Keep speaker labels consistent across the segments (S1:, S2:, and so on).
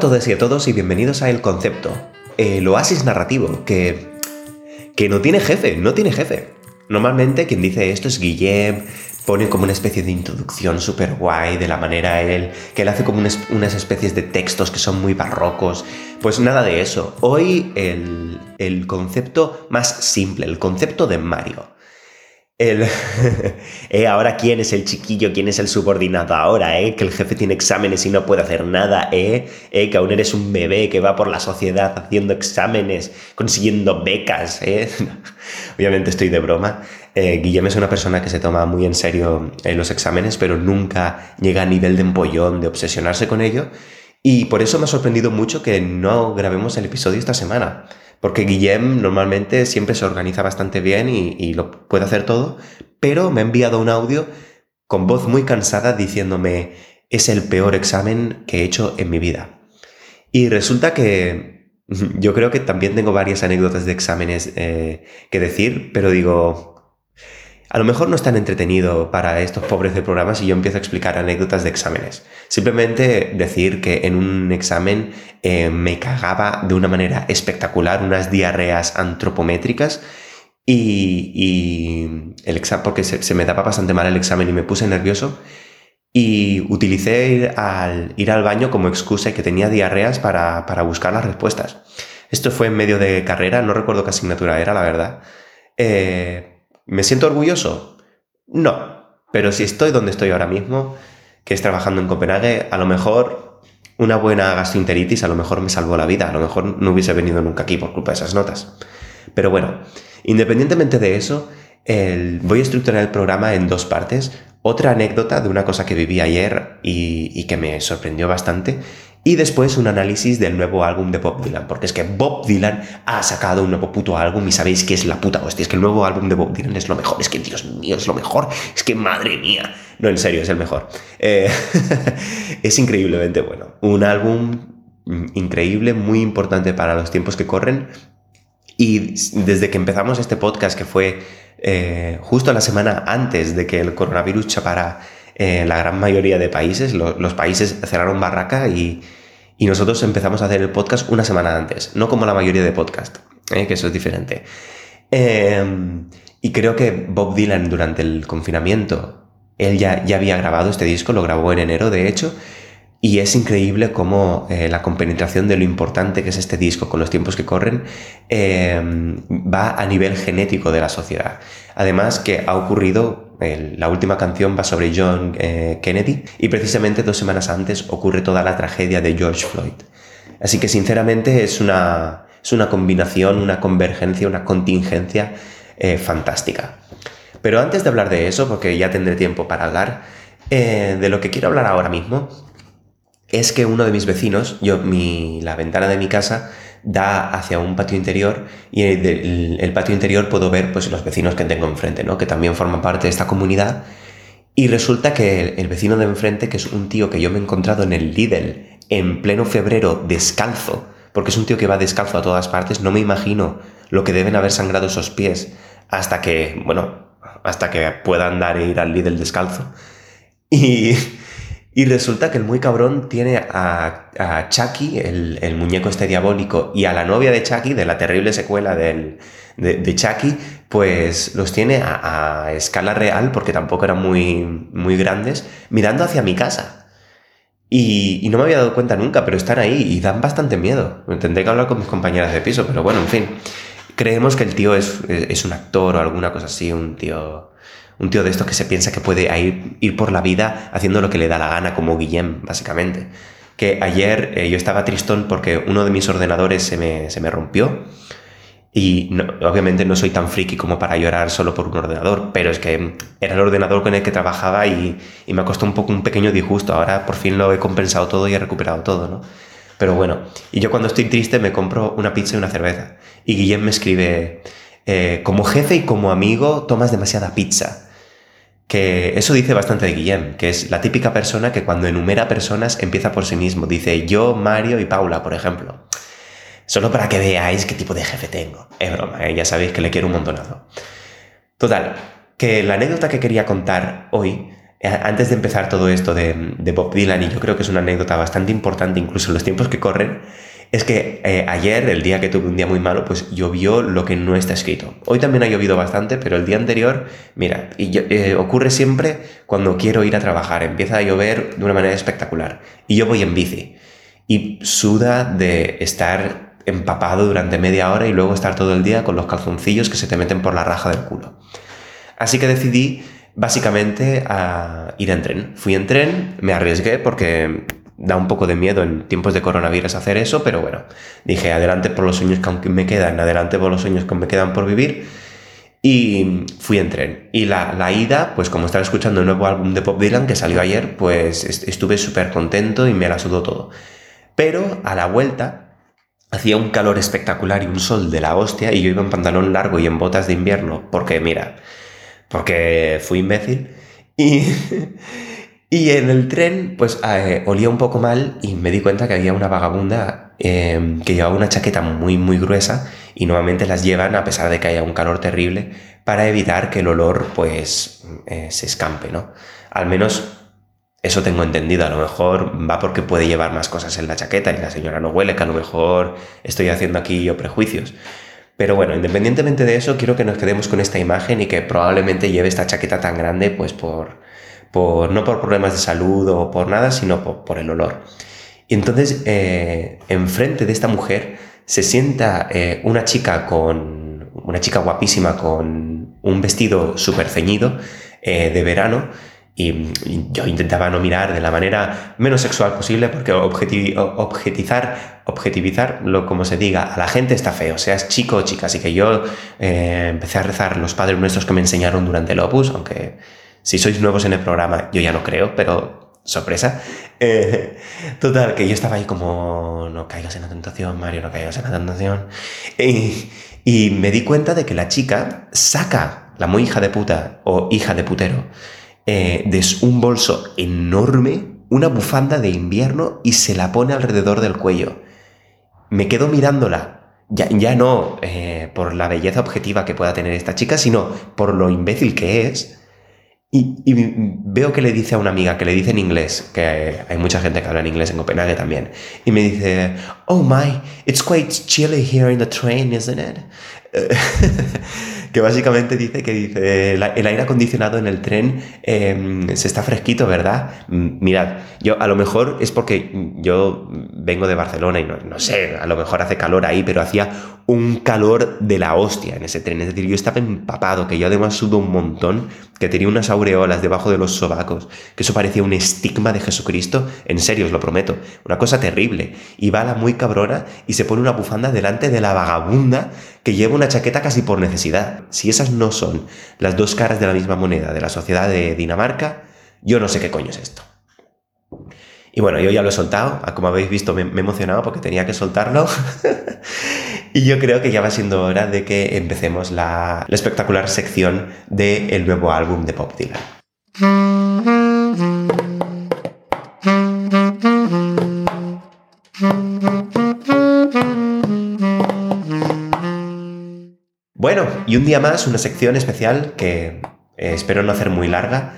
S1: A todos y a todos y bienvenidos a El Concepto, el oasis narrativo que, que no tiene jefe, no tiene jefe. Normalmente quien dice esto es Guillem, pone como una especie de introducción súper guay de la manera él, que él hace como unas, especies de textos que son muy barrocos. Pues nada de eso. Hoy el, el concepto más simple, el concepto de Mario. Eh, ahora quién es el chiquillo, quién es el subordinado ahora, eh, que el jefe tiene exámenes y no puede hacer nada, eh, eh, que aún eres un bebé que va por la sociedad haciendo exámenes, consiguiendo becas. Eh. Obviamente estoy de broma. Guillem es una persona que se toma muy en serio los exámenes, pero nunca llega a nivel de empollón, de obsesionarse con ello. Y por eso me ha sorprendido mucho que no grabemos el episodio esta semana. Porque Guillem normalmente siempre se organiza bastante bien y, lo puede hacer todo, pero me ha enviado un audio con voz muy cansada diciéndome es el peor examen que he hecho en mi vida. Y resulta que yo creo que también tengo varias anécdotas de exámenes eh, que decir, pero digo, a lo mejor no es tan entretenido para estos pobres de programas si yo empiezo a explicar anécdotas de exámenes. Simplemente decir que en un examen eh, me cagaba de una manera espectacular unas diarreas antropométricas y, el examen, porque se, me daba bastante mal el examen y me puse nervioso y utilicé ir al, ir al baño como excusa y que tenía diarreas para, para buscar las respuestas. Esto fue en medio de carrera, no recuerdo qué asignatura era, la verdad. Eh, ¿Me siento orgulloso? No, pero si estoy donde estoy ahora mismo, que es trabajando en Copenhague, a lo mejor una buena gastroenteritis a lo mejor me salvó la vida, a lo mejor no hubiese venido nunca aquí por culpa de esas notas. Pero bueno, independientemente de eso, voy a estructurar el programa en dos partes. Otra anécdota de una cosa que viví ayer y, y que me sorprendió bastante y después un análisis del nuevo álbum de Bob Dylan, porque es que Bob Dylan ha sacado un nuevo puto álbum y sabéis que es la puta hostia, es que el nuevo álbum de Bob Dylan es lo mejor, es que Dios mío, es lo mejor, es que madre mía, no, en serio, es el mejor. Eh, es increíblemente bueno, un álbum increíble, muy importante para los tiempos que corren. Y desde que empezamos este podcast, que fue eh, justo la semana antes de que el coronavirus chapara en la gran mayoría de países, los países cerraron barraca y, nosotros empezamos a hacer el podcast una semana antes, no como la mayoría de podcast, ¿eh? que eso es diferente. Em, y creo que Bob Dylan durante el confinamiento, él ya, ya había grabado este disco, lo grabó en enero de hecho, y es increíble cómo eh, la compenetración de lo importante que es este disco con los tiempos que corren em, va a nivel genético de la sociedad. Además que ha ocurrido la última canción va sobre John eh, Kennedy y precisamente dos semanas antes ocurre toda la tragedia de George Floyd. Así que sinceramente es una, es una combinación, una convergencia, una contingencia eh, fantástica. Pero antes de hablar de eso, porque ya tendré tiempo para hablar, de lo que quiero hablar ahora mismo es que uno de mis vecinos, yo, mi, la ventana de mi casa da hacia un patio interior y el, el, patio interior puedo ver pues los vecinos que tengo enfrente, ¿no? Que también forman parte de esta comunidad. Y resulta que el, vecino de enfrente, que es un tío que yo me he encontrado en el Lidl en pleno febrero descalzo, porque es un tío que va descalzo a todas partes, no me imagino lo que deben haber sangrado esos pies hasta que, bueno, hasta que pueda andar e ir al Lidl descalzo. Y, y resulta que el muy cabrón tiene a, Chucky, el, muñeco este diabólico, y a la novia de Chucky, de la terrible secuela de, Chucky, pues los tiene a, escala real, porque tampoco eran muy, muy grandes, mirando hacia mi casa. Y, no me había dado cuenta nunca, pero están ahí y dan bastante miedo. Tendré que hablar con mis compañeras de piso, pero bueno, en fin. Creemos que el tío es, es un actor o alguna cosa así, un tío un tío de estos que se piensa que puede ir, ir por la vida haciendo lo que le da la gana, como Guillem, básicamente. Que ayer eh, yo estaba tristón porque uno de mis ordenadores se me, se me rompió. Y obviamente no soy tan friki como para llorar solo por un ordenador, pero es que era el ordenador con el que trabajaba y, y, me costó un poco un pequeño disgusto. Ahora por fin lo he compensado todo y he recuperado todo, ¿no? Pero bueno, y yo cuando estoy triste me compro una pizza y una cerveza. Y Guillem me escribe, eh, como jefe y como amigo tomas demasiada pizza que eso dice bastante de Guillem, que es la típica persona que cuando enumera personas empieza por sí mismo. Dice yo, Mario y Paula, por ejemplo. Solo para que veáis qué tipo de jefe tengo. Es broma, ¿eh? ya sabéis que le quiero un montonazo. Total, que la anécdota que quería contar hoy antes de empezar todo esto de, Bob Dylan, y yo creo que es una anécdota bastante importante incluso en los tiempos que corren, es que eh, ayer, el día que tuve un día muy malo, pues llovió lo que no está escrito. Hoy también ha llovido bastante, pero el día anterior, mira, y eh, ocurre siempre cuando quiero ir a trabajar, empieza a llover de una manera espectacular. Y yo voy en bici. Y suda de estar empapado durante media hora y luego estar todo el día con los calzoncillos que se te meten por la raja del culo. Así que decidí básicamente a ir en tren. Fui en tren, me arriesgué porque da un poco de miedo en tiempos de coronavirus hacer eso, pero bueno, dije adelante por los sueños que me quedan, adelante por los sueños que me quedan por vivir. Y fui en tren. Y la, la ida, pues como estaba escuchando el nuevo álbum de Pop Dylan que salió ayer, pues estuve súper contento y me la sudó todo. Pero a la vuelta hacía un calor espectacular y un sol de la hostia y yo iba en pantalón largo y en botas de invierno porque, mira, porque fui imbécil. Y, y en el tren, pues eh, olía un poco mal y me di cuenta que había una vagabunda em, que llevaba una chaqueta muy, muy gruesa y nuevamente las llevan a pesar de que haya un calor terrible para evitar que el olor, pues, eh, se escampe, ¿no? Al menos eso tengo entendido. A lo mejor va porque puede llevar más cosas en la chaqueta y la señora no huele, que a lo mejor estoy haciendo aquí yo prejuicios. Pero bueno, independientemente de eso, quiero que nos quedemos con esta imagen y que probablemente lleve esta chaqueta tan grande, pues por, por no por problemas de salud o por nada, sino por, el olor. Y entonces, eh, enfrente de esta mujer se sienta eh, una chica con una chica guapísima con un vestido súper ceñido eh, de verano y, yo intentaba no mirar de la manera menos sexual posible porque objetizar, objetivizar lo como se diga a la gente está feo, seas chico o chica. Así que yo eh, empecé a rezar los padres nuestros que me enseñaron durante el Opus, aunque si sois nuevos en el programa yo ya no creo, pero sorpresa. Eh, total, que yo estaba ahí como, no caigas en la tentación, Mario, no caigas en la tentación. Y, me di cuenta de que la chica saca, la muy hija de puta o hija de putero, eh, de un bolso enorme, una bufanda de invierno y se la pone alrededor del cuello. Me quedo mirándola, ya, ya no eh, por la belleza objetiva que pueda tener esta chica, sino por lo imbécil que es. Y, veo que le dice a una amiga, que le dice en inglés, que hay mucha gente que habla en inglés en Copenhague también, y me dice, oh my, it's quite chilly here in the train, isn't it? que básicamente dice que dice el, aire acondicionado en el tren em, se está fresquito, ¿verdad? Mirad, yo a lo mejor es porque yo vengo de Barcelona y no, no sé, a lo mejor hace calor ahí, pero hacía un calor de la hostia en ese tren. Es decir, yo estaba empapado, que yo además sudo un montón, que tenía unas aureolas debajo de los sobacos, que eso parecía un estigma de Jesucristo. En serio, os lo prometo. Una cosa terrible. Y va la muy cabrona y se pone una bufanda delante de la vagabunda que lleva una chaqueta casi por necesidad. Si esas no son las dos caras de la misma moneda de la sociedad de Dinamarca, yo no sé qué coño es esto. Y bueno, yo ya lo he soltado, como habéis visto me, he emocionado porque tenía que soltarlo. y yo creo que ya va siendo hora de que empecemos la, espectacular sección del nuevo álbum de Pop Dylan. Bueno, y un día más, una sección especial que espero no hacer muy larga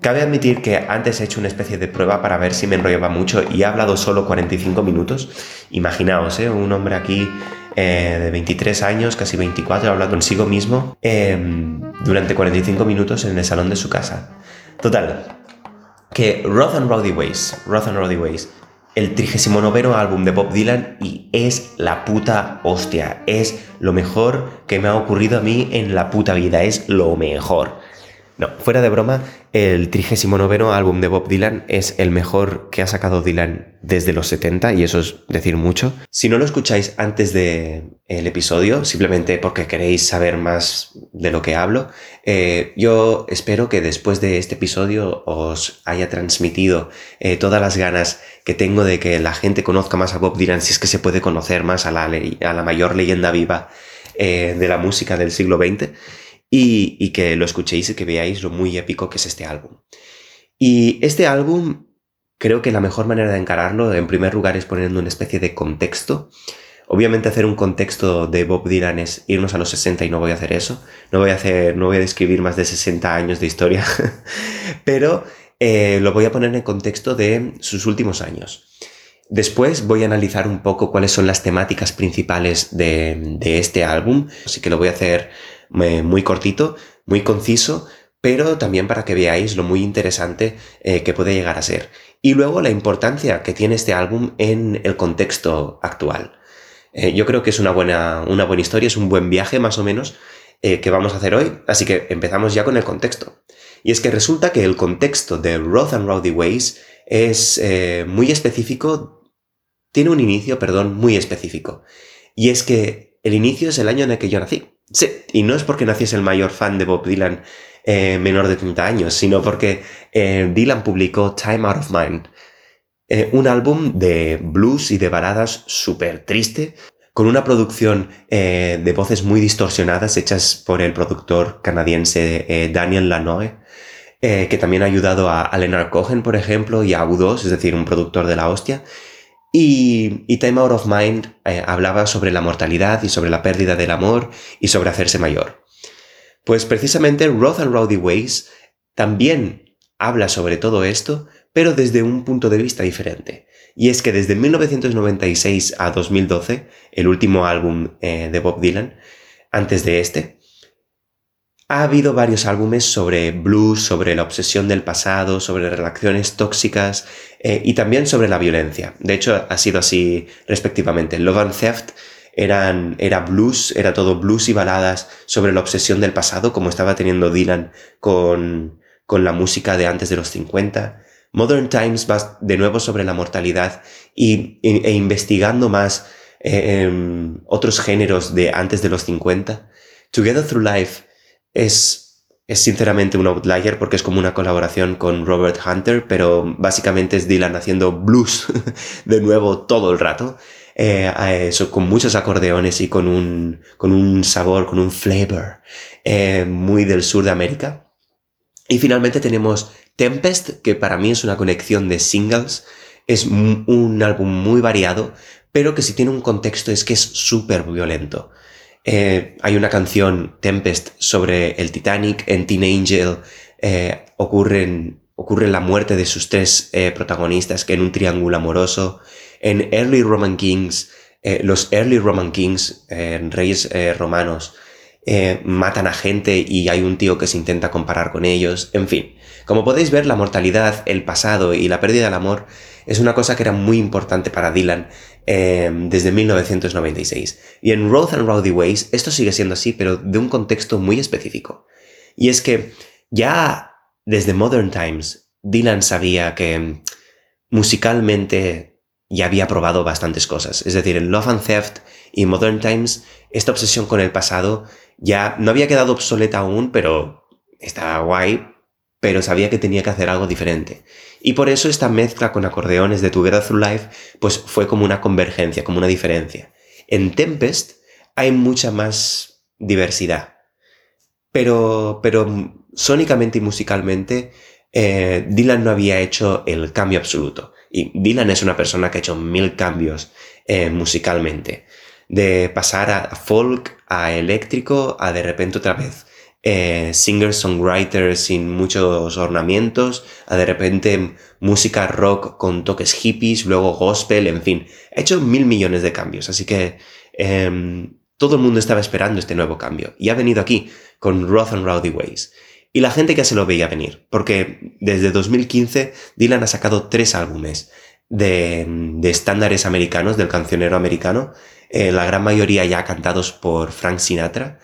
S1: Cabe admitir que antes he hecho una especie de prueba para ver si me enrollaba mucho y he hablado solo 45 minutos. Imaginaos, ¿eh? un hombre aquí eh, de 23 años, casi 24, hablando consigo mismo em, durante 45 minutos en el salón de su casa. Total, que Roth and Roddy Ways, Roth and Roddy Ways, el 39 álbum de Bob Dylan y es la puta hostia, es lo mejor que me ha ocurrido a mí en la puta vida, es lo mejor. No, fuera de broma, el 39 álbum de Bob Dylan es el mejor que ha sacado Dylan desde los 70 y eso es decir mucho. Si no lo escucháis antes del el episodio, simplemente porque queréis saber más de lo que hablo, eh, yo espero que después de este episodio os haya transmitido eh, todas las ganas que tengo de que la gente conozca más a Bob Dylan, si es que se puede conocer más a la, a la mayor leyenda viva eh, de la música del siglo XX y, que lo escuchéis y que veáis lo muy épico que es este álbum. Y este álbum, creo que la mejor manera de encararlo, en primer lugar, es poniendo una especie de contexto. Obviamente hacer un contexto de Bob Dylan es irnos a los 60 y no voy a hacer eso. No voy a hacer, no voy a describir más de 60 años de historia. Pero eh, lo voy a poner en contexto de sus últimos años. Después voy a analizar un poco cuáles son las temáticas principales de, este álbum, así que lo voy a hacer muy cortito, muy conciso, pero también para que veáis lo muy interesante eh, que puede llegar a ser. Y luego la importancia que tiene este álbum en el contexto actual. Eh, yo creo que es una buena, una buena historia, es un buen viaje más o menos que vamos a hacer hoy, así que empezamos ya con el contexto. Y es que resulta que el contexto de Roth and Rowdy Ways es muy específico tiene un inicio, perdón, muy específico. Y es que el inicio es el año en el que yo nací. Sí, y no es porque naciese el mayor fan de Bob Dylan eh, menor de 30 años, sino porque eh, Dylan publicó Time Out of Mind, eh, un álbum de blues y de baladas súper triste, con una producción de voces muy distorsionadas hechas por el productor canadiense Daniel Lanoe, que también ha ayudado a, Leonard Cohen, por ejemplo, y a U2, es decir, un productor de la hostia. Y, Time Out of Mind eh, hablaba sobre la mortalidad y sobre la pérdida del amor y sobre hacerse mayor. Pues precisamente Roth and Rowdy Ways también habla sobre todo esto, pero desde un punto de vista diferente. Y es que desde 1996 a 2012, el último álbum eh, de Bob Dylan, antes de este, ha habido varios álbumes sobre blues, sobre la obsesión del pasado, sobre relaciones tóxicas eh, y también sobre la violencia. De hecho, ha sido así respectivamente. Love and Theft eran, era blues, era todo blues y baladas sobre la obsesión del pasado, como estaba teniendo Dylan con, con la música de antes de los 50. Modern Times va de nuevo sobre la mortalidad y, e, investigando más eh, em, otros géneros de antes de los 50. Together Through Life es, es sinceramente un outlier porque es como una colaboración con Robert Hunter, pero básicamente es Dylan haciendo blues de nuevo todo el rato. Eh, con muchos acordeones y con un, con un sabor, con un flavor eh, muy del sur de América. Y finalmente tenemos Tempest, que para mí es una conexión de singles. Es un álbum muy variado, pero que si tiene un contexto es que es súper violento. Eh, hay una canción, Tempest, sobre el Titanic. En Teen Angel eh, ocurre la muerte de sus tres eh, protagonistas, que en un triángulo amoroso. En Early Roman Kings, los Early Roman Kings, reyes romanos, matan a gente y hay un tío que se intenta comparar con ellos. En fin, como podéis ver, la mortalidad, el pasado y la pérdida del amor es una cosa que era muy importante para Dylan em, desde 1996. Y en Roth and Rowdy Ways esto sigue siendo así, pero de un contexto muy específico. Y es que ya desde Modern Times, Dylan sabía que musicalmente ya había probado bastantes cosas. Es decir, en Love and Theft y Modern Times, esta obsesión con el pasado ya no había quedado obsoleta aún, pero estaba guay, pero sabía que tenía que hacer algo diferente. Y por eso esta mezcla con acordeones de Together Through Life, pues fue como una convergencia, como una diferencia. En Tempest hay mucha más diversidad. Pero, pero sónicamente y musicalmente, eh, Dylan no había hecho el cambio absoluto. Y Dylan es una persona que ha hecho mil cambios eh, musicalmente. De pasar a folk, a eléctrico, a de repente otra vez eh, singer-songwriter sin muchos ornamentos, a de repente música rock con toques hippies, luego gospel, en fin. Ha hecho mil millones de cambios, así que em, todo el mundo estaba esperando este nuevo cambio. Y ha venido aquí con Roth and Rowdy Ways. Y la gente ya se lo veía venir, porque desde 2015 Dylan ha sacado tres álbumes de, estándares americanos, del cancionero americano, eh, la gran mayoría ya cantados por Frank Sinatra,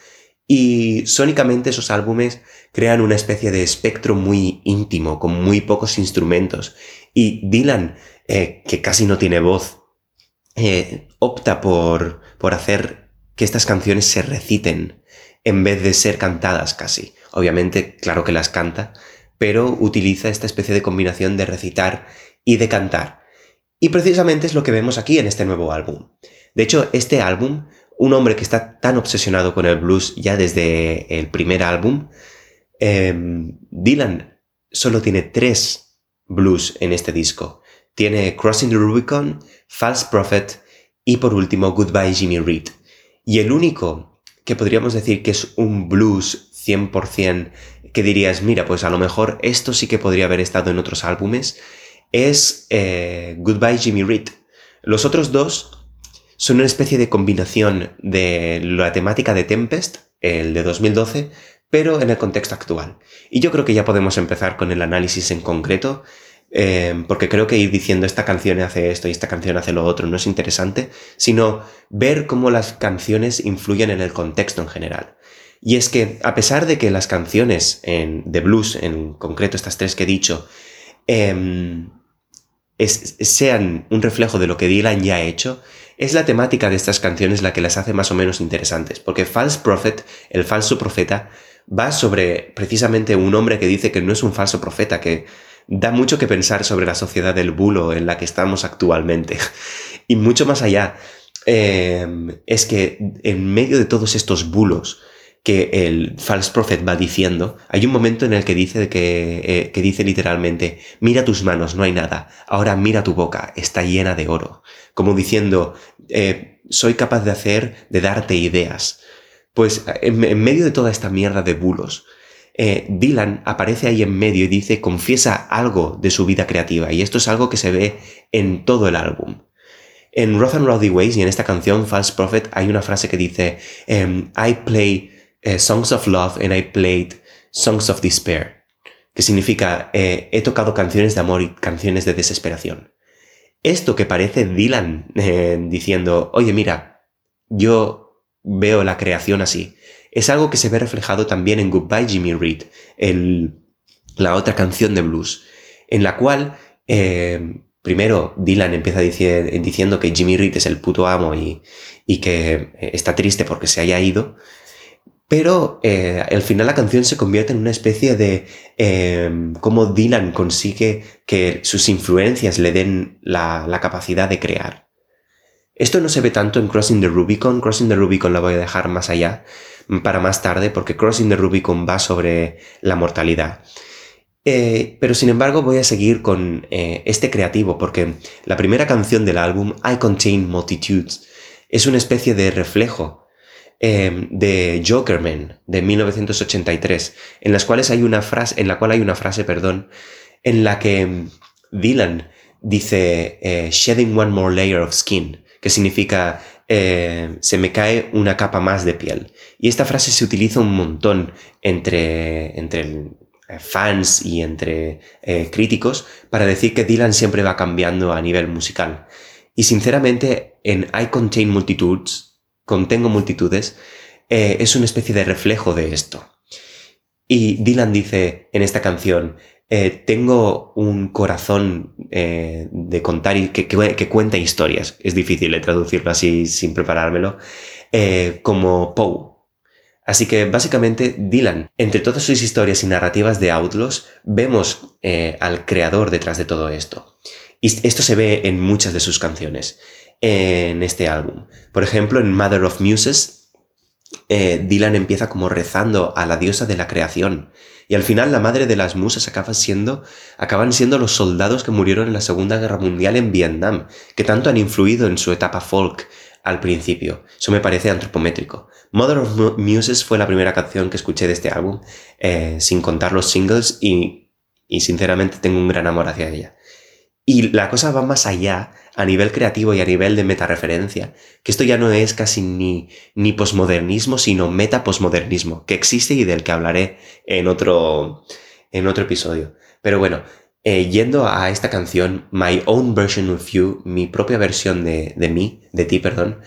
S1: y sónicamente esos álbumes crean una especie de espectro muy íntimo, con muy pocos instrumentos. Y Dylan, eh, que casi no tiene voz, eh, opta por, por hacer que estas canciones se reciten en vez de ser cantadas casi. Obviamente, claro que las canta, pero utiliza esta especie de combinación de recitar y de cantar. Y precisamente es lo que vemos aquí en este nuevo álbum. De hecho, este álbum un hombre que está tan obsesionado con el blues ya desde el primer álbum, em, Dylan solo tiene tres blues en este disco. Tiene Crossing the Rubicon, False Prophet y por último Goodbye Jimmy Reed. Y el único que podríamos decir que es un blues 100%, que dirías, mira, pues a lo mejor esto sí que podría haber estado en otros álbumes, es eh, Goodbye Jimmy Reed. Los otros dos son una especie de combinación de la temática de Tempest, el de 2012, pero en el contexto actual. Y yo creo que ya podemos empezar con el análisis en concreto, eh, porque creo que ir diciendo esta canción hace esto y esta canción hace lo otro no es interesante, sino ver cómo las canciones influyen en el contexto en general. Y es que a pesar de que las canciones en, de blues, en concreto estas tres que he dicho, em, sean un reflejo de lo que Dylan ya ha hecho, es la temática de estas canciones la que las hace más o menos interesantes, porque False Prophet, el falso profeta, va sobre precisamente un hombre que dice que no es un falso profeta, que da mucho que pensar sobre la sociedad del bulo en la que estamos actualmente. y mucho más allá, em, es que en medio de todos estos bulos que el false prophet va diciendo, hay un momento en el que dice que, eh, que dice literalmente, mira tus manos, no hay nada, ahora mira tu boca, está llena de oro. Como diciendo, eh, soy capaz de hacer, de darte ideas. Pues en, medio de toda esta mierda de bulos, eh, Dylan aparece ahí en medio y dice, confiesa algo de su vida creativa. Y esto es algo que se ve en todo el álbum. En Rough and Rowdy Ways y en esta canción, False Prophet, hay una frase que dice, em, I play eh, Songs of Love and I played Songs of Despair, que significa, eh, he tocado canciones de amor y canciones de desesperación. Esto que parece Dylan diciendo, oye mira, yo veo la creación así. Es algo que se ve reflejado también en Goodbye Jimmy Reed, la otra canción de blues, en la cual eh, primero Dylan empieza diciendo que Jimmy Reed es el puto amo y, que está triste porque se haya ido, pero eh, al final la canción se convierte en una especie de eh, cómo Dylan consigue que sus influencias le den la capacidad de crear. Esto no se ve tanto en Crossing the Rubicon. Crossing the Rubicon la voy a dejar más allá para más tarde porque Crossing the Rubicon va sobre la mortalidad. Eh, pero sin embargo voy a seguir con eh, este creativo porque la primera canción del álbum, I Contain Multitudes, es una especie de reflejo eh, de Jokerman de 1983, en las cuales hay una frase, en la cual hay una frase, perdón, en la que mm, Dylan dice shedding one more layer of skin que significa eh, se me cae una capa más de piel. Y esta frase se utiliza un montón entre, entre eh, fans y entre eh, críticos para decir que Dylan siempre va cambiando a nivel musical. Y sinceramente, en I Contain Multitudes, contengo multitudes, es una especie de reflejo de esto. Y Dylan dice en esta canción, eh, tengo un corazón eh, de contar y que, cuenta historias. Es difícil traducirlo así sin preparármelo. Eh, como Poe. Así que básicamente Dylan, entre todas sus historias y narrativas de Outlaws, vemos al creador detrás de todo esto. Y esto se ve en muchas de sus canciones en este álbum. Por ejemplo, en Mother of Muses, Dylan empieza como rezando a la diosa de la creación y al final la madre de las musas acaba siendo, acaban siendo los soldados que murieron en la Segunda Guerra Mundial en Vietnam, que tanto han influido en su etapa folk al principio. Eso me parece antropométrico. Mother of Muses fue la primera canción que escuché de este álbum, eh, sin contar los singles, y, y sinceramente tengo un gran amor hacia ella. Y la cosa va más allá a nivel creativo y a nivel de metareferencia, que esto ya no es casi ni, ni posmodernismo, sino metaposmodernismo, que existe y del que hablaré en otro, en otro episodio. Pero bueno, eh, yendo a esta canción, My Own Version of You, mi propia versión de, de mí, de ti, perdón,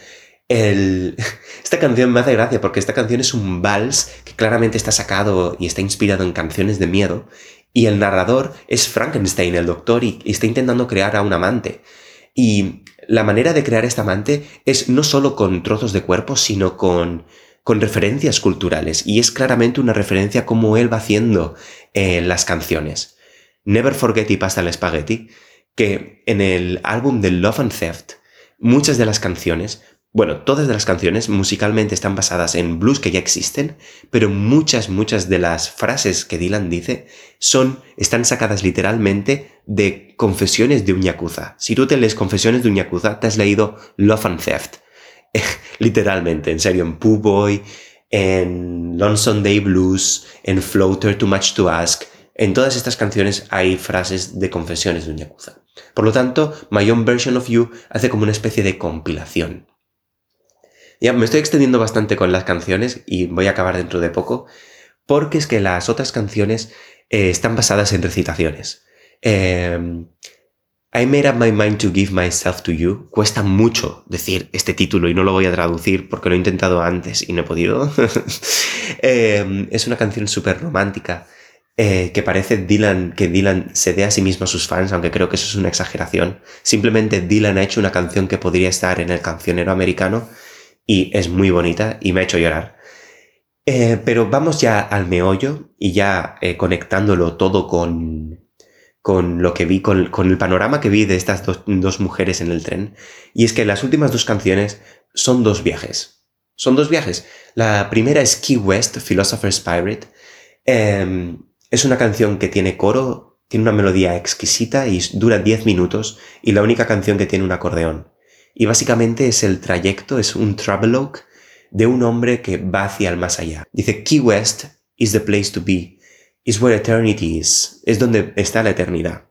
S1: esta canción me hace gracia porque esta canción es un vals que claramente está sacado y está inspirado en canciones de miedo y el narrador es Frankenstein, el doctor, y, está intentando crear a un amante. Y la manera de crear este amante es no solo con trozos de cuerpo, sino con, con referencias culturales. Y es claramente una referencia como él va haciendo en las canciones. Never Forget y Pasta el Spaghetti, que en el álbum de Love and Theft, muchas de las canciones bueno, todas las canciones musicalmente están basadas en blues que ya existen, pero muchas, muchas de las frases que Dylan dice son, están sacadas literalmente de confesiones de un yakuza. Si tú te lees confesiones de un yakuza, te has leído Love and Theft. literalmente, en serio, en Pooh Boy, en Lonesome Day Blues, en Floater, Too Much to Ask. En todas estas canciones hay frases de confesiones de un yakuza. Por lo tanto, My Own Version of You hace como una especie de compilación. Ya me estoy extendiendo bastante con las canciones y voy a acabar dentro de poco, porque es que las otras canciones eh, están basadas en recitaciones. Em, I made up my mind to give myself to you. Cuesta mucho decir este título y no lo voy a traducir porque lo he intentado antes y no he podido. Em, es una canción súper romántica eh, que parece Dylan, que Dylan se dé a sí mismo a sus fans, aunque creo que eso es una exageración. Simplemente Dylan ha hecho una canción que podría estar en el cancionero americano y es muy bonita y me ha hecho llorar. Eh, pero vamos ya al meollo y ya eh, conectándolo todo con, con lo que vi, con, el panorama que vi de estas dos, dos, mujeres en el tren. Y es que las últimas dos canciones son dos viajes. Son dos viajes. La primera es Key West, Philosopher's Pirate. Em, es una canción que tiene coro, tiene una melodía exquisita y dura 10 minutos y la única canción que tiene un acordeón. Y básicamente es el trayecto, es un travelogue de un hombre que va hacia el más allá. Dice, Key West is the place to be, is where eternity is, es donde está la eternidad.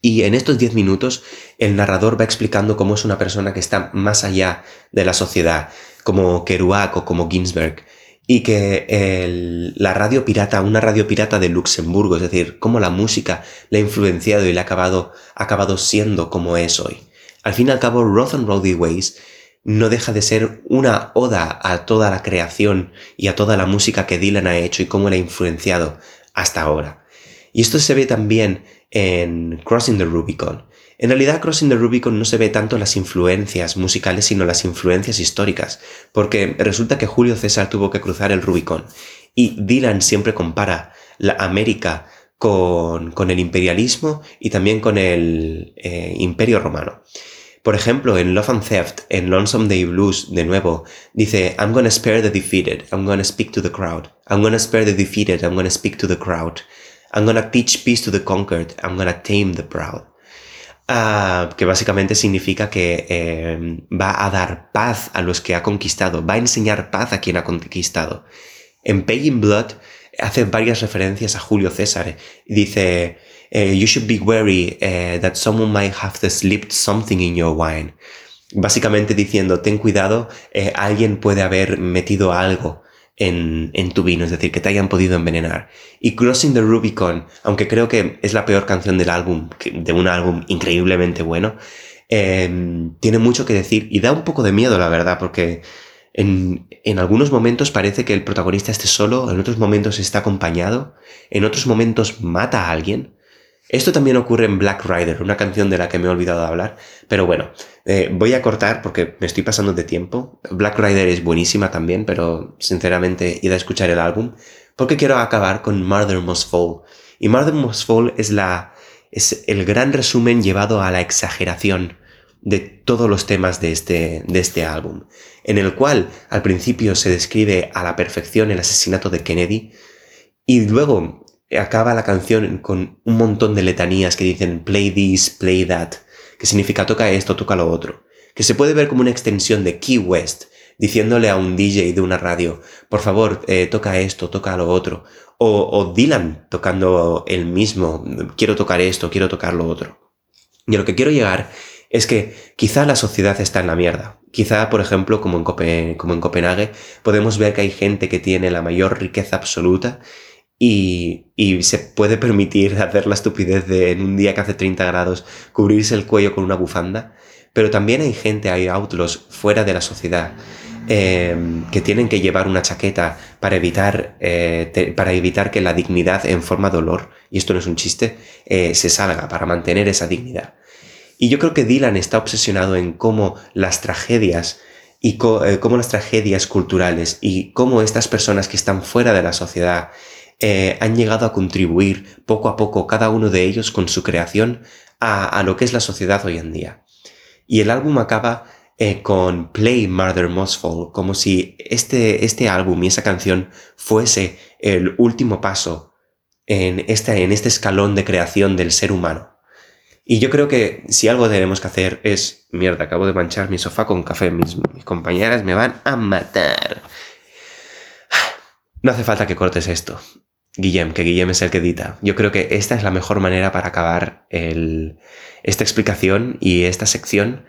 S1: Y en estos 10 minutos el narrador va explicando cómo es una persona que está más allá de la sociedad, como Kerouac o como Ginsberg, y que la radio pirata, una radio pirata de Luxemburgo, es decir, cómo la música le ha influenciado y le ha acabado, acabado siendo como es hoy. Al fin y al cabo, Roth and Rowdy Ways no deja de ser una oda a toda la creación y a toda la música que Dylan ha hecho y cómo le ha influenciado hasta ahora. Y esto se ve también en Crossing the Rubicon. En realidad, Crossing the Rubicon no se ve tanto las influencias musicales, sino las influencias históricas, porque resulta que Julio César tuvo que cruzar el Rubicon, y Dylan siempre compara la América con, el imperialismo y también con el eh, imperio romano. Por ejemplo, en Love and Theft, en Lonesome Day Blues, de nuevo, dice, I'm gonna spare the defeated, I'm gonna speak to the crowd. I'm gonna spare the defeated, I'm gonna speak to the crowd. I'm gonna teach peace to the conquered, I'm gonna tame the proud. Ah, que básicamente significa que eh, va a dar paz a los que ha conquistado, va a enseñar paz a quien ha conquistado. En Paying Blood hace varias referencias a Julio César. Dice, eh, you should be wary eh, that someone might have slipped something in your wine. Básicamente diciendo, ten cuidado, alguien puede haber metido algo en, en, tu vino, es decir, que te hayan podido envenenar. Y Crossing the Rubicon, aunque creo que es la peor canción del álbum, de un álbum increíblemente bueno, tiene mucho que decir y da un poco de miedo, la verdad, porque en, algunos momentos parece que el protagonista esté solo, en otros momentos está acompañado, en otros momentos mata a alguien. Esto también ocurre en Black Rider, una canción de la que me he olvidado de hablar, pero bueno, eh, voy a cortar porque me estoy pasando de tiempo. Black Rider es buenísima también, pero sinceramente id a escuchar el álbum, porque quiero acabar con Murder Must Fall. Y Murder Must Fall es, la, es el gran resumen llevado a la exageración de todos los temas de este, de este álbum, en el cual al principio se describe a la perfección el asesinato de Kennedy, y luego acaba la canción con un montón de letanías que dicen play this, play that, que significa toca esto, toca lo otro, que se puede ver como una extensión de Key West, diciéndole a un DJ de una radio, por favor, eh, toca esto, toca lo otro, o, o Dylan tocando el mismo, quiero tocar esto, quiero tocar lo otro. Y a lo que quiero llegar es que quizá la sociedad está en la mierda. Quizá, por ejemplo, como en, Copenhague, podemos ver que hay gente que tiene la mayor riqueza absoluta y, se puede permitir hacer la estupidez de en un día que hace 30 grados cubrirse el cuello con una bufanda, pero también hay gente, hay outlaws fuera de la sociedad em, que tienen que llevar una chaqueta para evitar, eh, para evitar que la dignidad en forma de dolor, y esto no es un chiste, eh, se salga, para mantener esa dignidad. Y yo creo que Dylan está obsesionado en cómo las tragedias y eh, cómo las tragedias culturales y cómo estas personas que están fuera de la sociedad eh, han llegado a contribuir poco a poco cada uno de ellos con su creación a, lo que es la sociedad hoy en día. Y el álbum acaba eh, con Play Murder Most Fall, como si este, este álbum y esa canción fuese el último paso en este, en este escalón de creación del ser humano. Y yo creo que si algo tenemos que hacer es, mierda, acabo de manchar mi sofá con café, mis compañeras me van a matar. No hace falta que cortes esto. Guillem, que Guillem es el que edita. Yo creo que esta es la mejor manera para acabar esta explicación y esta sección,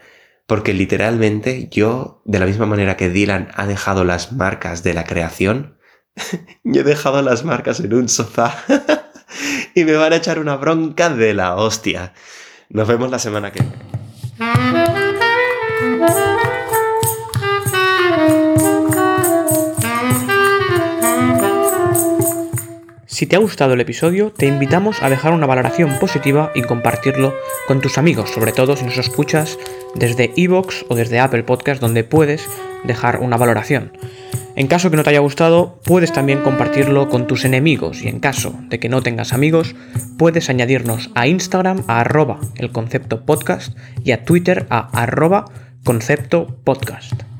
S1: porque literalmente yo, de la misma manera que Dylan ha dejado las marcas de la creación, yo he dejado las marcas en un sofá y me van a echar una bronca de la hostia. Nos vemos la semana que viene.
S2: Si te ha gustado el episodio, te invitamos a dejar una valoración positiva y compartirlo con tus amigos, sobre todo si nos escuchas desde Evox o desde Apple Podcast, donde puedes dejar una valoración. En caso que no te haya gustado, puedes también compartirlo con tus enemigos y en caso de que no tengas amigos, puedes añadirnos a Instagram a arroba el concepto podcast y a Twitter a arroba concepto podcast.